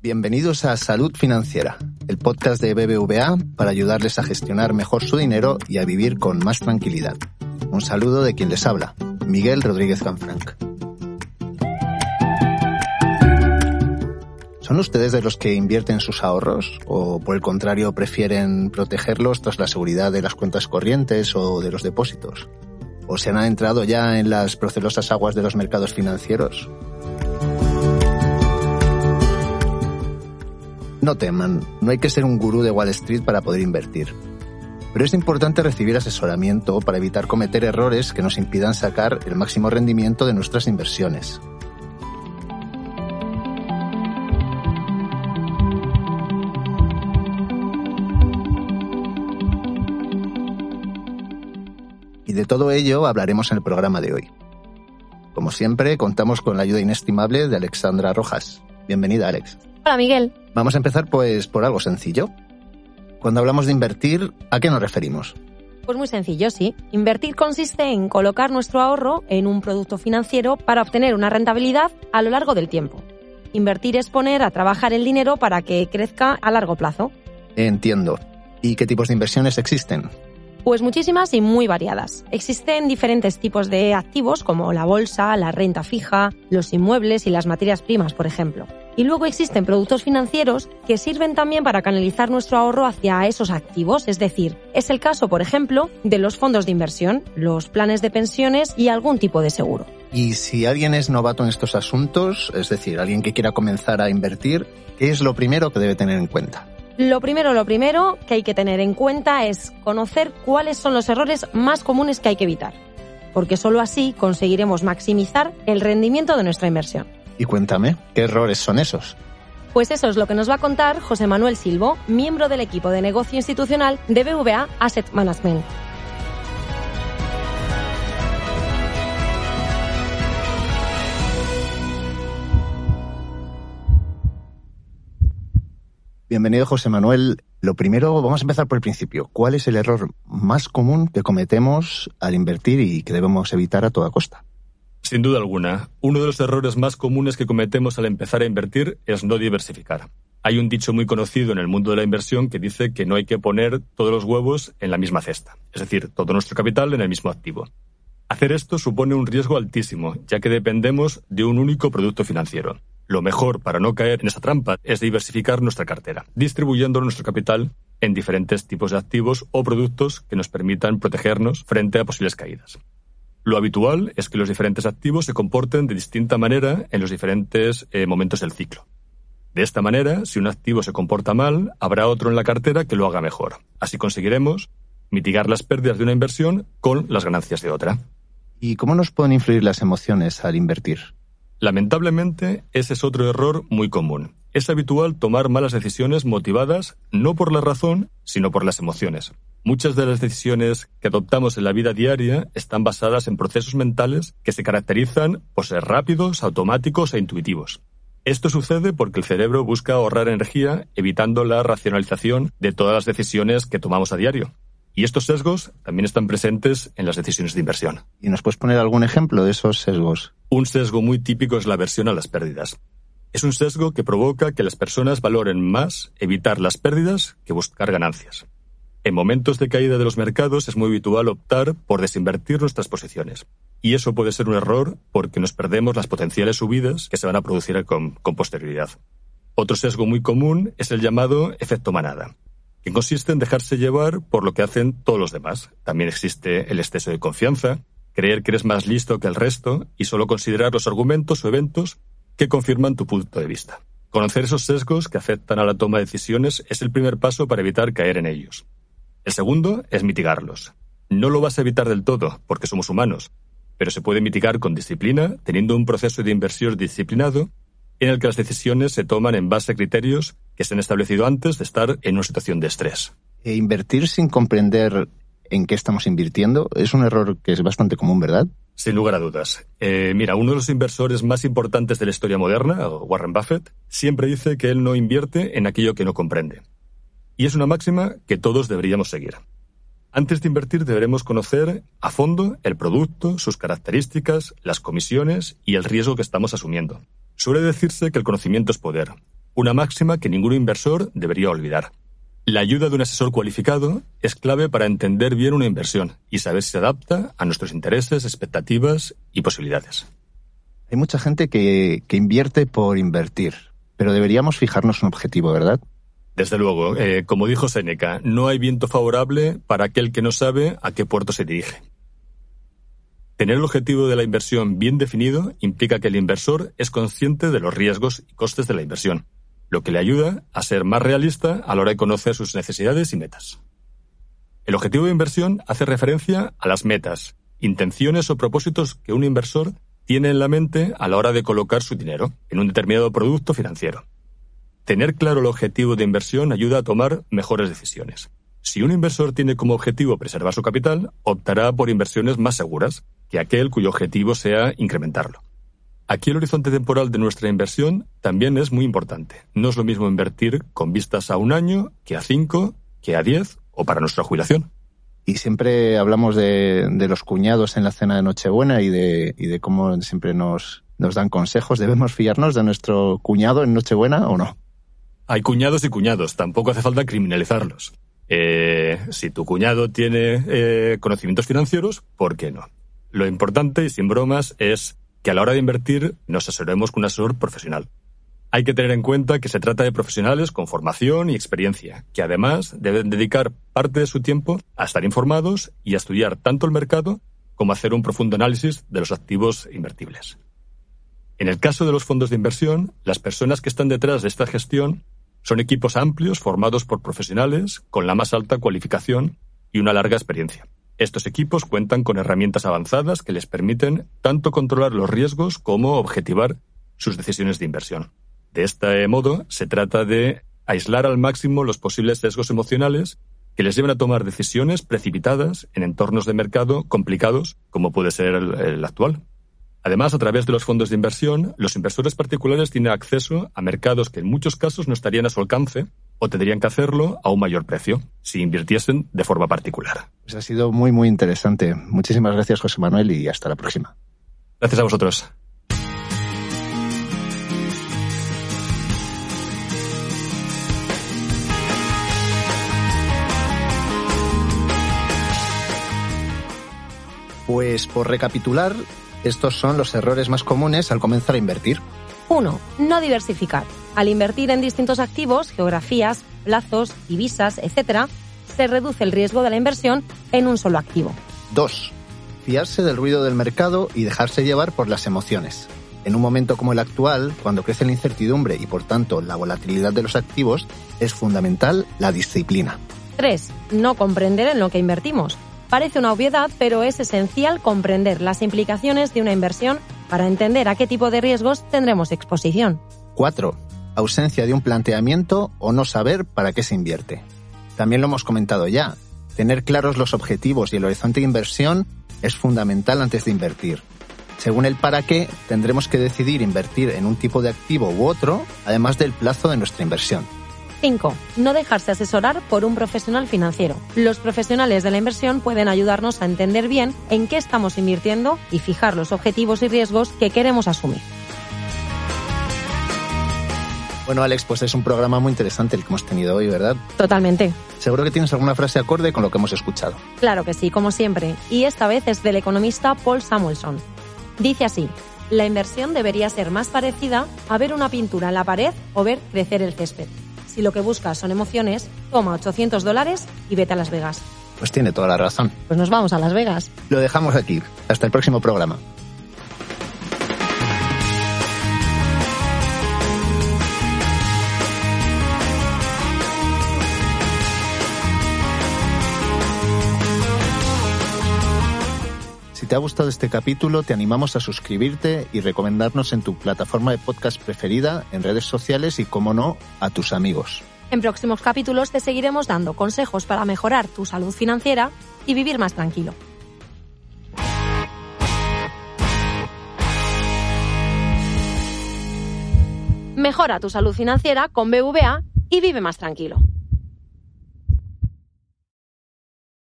Bienvenidos a Salud Financiera, el podcast de BBVA para ayudarles a gestionar mejor su dinero y a vivir con más tranquilidad. Un saludo de quien les habla, Miguel Rodríguez Canfranc. ¿Son ustedes de los que invierten sus ahorros o por el contrario prefieren protegerlos tras la seguridad de las cuentas corrientes o de los depósitos? ¿O se han adentrado ya en las procelosas aguas de los mercados financieros? No teman, no hay que ser un gurú de Wall Street para poder invertir. Pero es importante recibir asesoramiento para evitar cometer errores que nos impidan sacar el máximo rendimiento de nuestras inversiones. Y de todo ello hablaremos en el programa de hoy. Como siempre, contamos con la ayuda inestimable de Alexandra Rojas. Bienvenida, Alex. Hola, Miguel. Vamos a empezar pues por algo sencillo. Cuando hablamos de invertir, ¿a qué nos referimos? Pues muy sencillo, sí. Invertir consiste en colocar nuestro ahorro en un producto financiero para obtener una rentabilidad a lo largo del tiempo. Invertir es poner a trabajar el dinero para que crezca a largo plazo. Entiendo. ¿Y qué tipos de inversiones existen? Pues muchísimas y muy variadas. Existen diferentes tipos de activos como la bolsa, la renta fija, los inmuebles y las materias primas, por ejemplo. Y luego existen productos financieros que sirven también para canalizar nuestro ahorro hacia esos activos, es decir, es el caso, por ejemplo, de los fondos de inversión, los planes de pensiones y algún tipo de seguro. Y si alguien es novato en estos asuntos, es decir, alguien que quiera comenzar a invertir, ¿qué es lo primero que debe tener en cuenta? Lo primero, lo primero que hay que tener en cuenta es conocer cuáles son los errores más comunes que hay que evitar, porque solo así conseguiremos maximizar el rendimiento de nuestra inversión. Y cuéntame, ¿qué errores son esos? Pues eso es lo que nos va a contar José Manuel Silvo, miembro del equipo de negocio institucional de BVA Asset Management. Bienvenido, José Manuel. Lo primero, vamos a empezar por el principio. ¿Cuál es el error más común que cometemos al invertir y que debemos evitar a toda costa? Sin duda alguna, uno de los errores más comunes que cometemos al empezar a invertir es no diversificar. Hay un dicho muy conocido en el mundo de la inversión que dice que no hay que poner todos los huevos en la misma cesta, es decir, todo nuestro capital en el mismo activo. Hacer esto supone un riesgo altísimo, ya que dependemos de un único producto financiero. Lo mejor para no caer en esa trampa es diversificar nuestra cartera, distribuyendo nuestro capital en diferentes tipos de activos o productos que nos permitan protegernos frente a posibles caídas. Lo habitual es que los diferentes activos se comporten de distinta manera en los diferentes eh, momentos del ciclo. De esta manera, si un activo se comporta mal, habrá otro en la cartera que lo haga mejor. Así conseguiremos mitigar las pérdidas de una inversión con las ganancias de otra. ¿Y cómo nos pueden influir las emociones al invertir? Lamentablemente, ese es otro error muy común. Es habitual tomar malas decisiones motivadas no por la razón, sino por las emociones. Muchas de las decisiones que adoptamos en la vida diaria están basadas en procesos mentales que se caracterizan por ser rápidos, automáticos e intuitivos. Esto sucede porque el cerebro busca ahorrar energía evitando la racionalización de todas las decisiones que tomamos a diario. Y estos sesgos también están presentes en las decisiones de inversión. ¿Y nos puedes poner algún ejemplo de esos sesgos? Un sesgo muy típico es la aversión a las pérdidas. Es un sesgo que provoca que las personas valoren más evitar las pérdidas que buscar ganancias. En momentos de caída de los mercados es muy habitual optar por desinvertir nuestras posiciones. Y eso puede ser un error porque nos perdemos las potenciales subidas que se van a producir con, con posterioridad. Otro sesgo muy común es el llamado efecto manada que consiste en dejarse llevar por lo que hacen todos los demás. También existe el exceso de confianza, creer que eres más listo que el resto y solo considerar los argumentos o eventos que confirman tu punto de vista. Conocer esos sesgos que afectan a la toma de decisiones es el primer paso para evitar caer en ellos. El segundo es mitigarlos. No lo vas a evitar del todo, porque somos humanos, pero se puede mitigar con disciplina, teniendo un proceso de inversión disciplinado en el que las decisiones se toman en base a criterios que se han establecido antes de estar en una situación de estrés. E invertir sin comprender en qué estamos invirtiendo es un error que es bastante común, ¿verdad? Sin lugar a dudas. Eh, mira, uno de los inversores más importantes de la historia moderna, Warren Buffett, siempre dice que él no invierte en aquello que no comprende. Y es una máxima que todos deberíamos seguir. Antes de invertir deberemos conocer a fondo el producto, sus características, las comisiones y el riesgo que estamos asumiendo. Suele decirse que el conocimiento es poder. Una máxima que ningún inversor debería olvidar. La ayuda de un asesor cualificado es clave para entender bien una inversión y saber si se adapta a nuestros intereses, expectativas y posibilidades. Hay mucha gente que, que invierte por invertir, pero deberíamos fijarnos un objetivo, ¿verdad? Desde luego, eh, como dijo Seneca, no hay viento favorable para aquel que no sabe a qué puerto se dirige. Tener el objetivo de la inversión bien definido implica que el inversor es consciente de los riesgos y costes de la inversión lo que le ayuda a ser más realista a la hora de conocer sus necesidades y metas. El objetivo de inversión hace referencia a las metas, intenciones o propósitos que un inversor tiene en la mente a la hora de colocar su dinero en un determinado producto financiero. Tener claro el objetivo de inversión ayuda a tomar mejores decisiones. Si un inversor tiene como objetivo preservar su capital, optará por inversiones más seguras que aquel cuyo objetivo sea incrementarlo. Aquí el horizonte temporal de nuestra inversión también es muy importante. No es lo mismo invertir con vistas a un año que a cinco, que a diez o para nuestra jubilación. Y siempre hablamos de, los cuñados en la cena de Nochebuena y de, y de cómo siempre nos, nos dan consejos. ¿Debemos fiarnos de nuestro cuñado en Nochebuena o no? Hay cuñados y cuñados, tampoco hace falta criminalizarlos. Eh, si tu cuñado tiene eh, conocimientos financieros, ¿por qué no? Lo importante, y sin bromas, es que a la hora de invertir nos asesoremos con un asesor profesional. Hay que tener en cuenta que se trata de profesionales con formación y experiencia, que además deben dedicar parte de su tiempo a estar informados y a estudiar tanto el mercado como a hacer un profundo análisis de los activos invertibles. En el caso de los fondos de inversión, las personas que están detrás de esta gestión son equipos amplios formados por profesionales con la más alta cualificación y una larga experiencia. Estos equipos cuentan con herramientas avanzadas que les permiten tanto controlar los riesgos como objetivar sus decisiones de inversión. De este modo, se trata de aislar al máximo los posibles sesgos emocionales que les lleven a tomar decisiones precipitadas en entornos de mercado complicados como puede ser el, actual. Además, a través de los fondos de inversión, los inversores particulares tienen acceso a mercados que en muchos casos no estarían a su alcance o tendrían que hacerlo a un mayor precio si invirtiesen de forma particular. Pues ha sido muy, muy interesante. Muchísimas gracias, José Manuel, y hasta la próxima. Gracias a vosotros. Pues por recapitular, estos son los errores más comunes al comenzar a invertir. 1. No diversificar. Al invertir en distintos activos, geografías, plazos, divisas, etc., se reduce el riesgo de la inversión en un solo activo. 2. Fiarse del ruido del mercado y dejarse llevar por las emociones. En un momento como el actual, cuando crece la incertidumbre y por tanto la volatilidad de los activos, es fundamental la disciplina. 3. No comprender en lo que invertimos. Parece una obviedad, pero es esencial comprender las implicaciones de una inversión para entender a qué tipo de riesgos tendremos exposición. 4. Ausencia de un planteamiento o no saber para qué se invierte. También lo hemos comentado ya. Tener claros los objetivos y el horizonte de inversión es fundamental antes de invertir. Según el para qué, tendremos que decidir invertir en un tipo de activo u otro, además del plazo de nuestra inversión. 5. No dejarse asesorar por un profesional financiero. Los profesionales de la inversión pueden ayudarnos a entender bien en qué estamos invirtiendo y fijar los objetivos y riesgos que queremos asumir. Bueno, Alex, pues es un programa muy interesante el que hemos tenido hoy, ¿verdad? Totalmente. Seguro que tienes alguna frase acorde con lo que hemos escuchado. Claro que sí, como siempre. Y esta vez es del economista Paul Samuelson. Dice así, la inversión debería ser más parecida a ver una pintura en la pared o ver crecer el césped. Si lo que buscas son emociones, toma 800 dólares y vete a Las Vegas. Pues tiene toda la razón. Pues nos vamos a Las Vegas. Lo dejamos aquí. Hasta el próximo programa. Te ha gustado este capítulo, te animamos a suscribirte y recomendarnos en tu plataforma de podcast preferida, en redes sociales y, como no, a tus amigos. En próximos capítulos te seguiremos dando consejos para mejorar tu salud financiera y vivir más tranquilo. Mejora tu salud financiera con BVA y vive más tranquilo.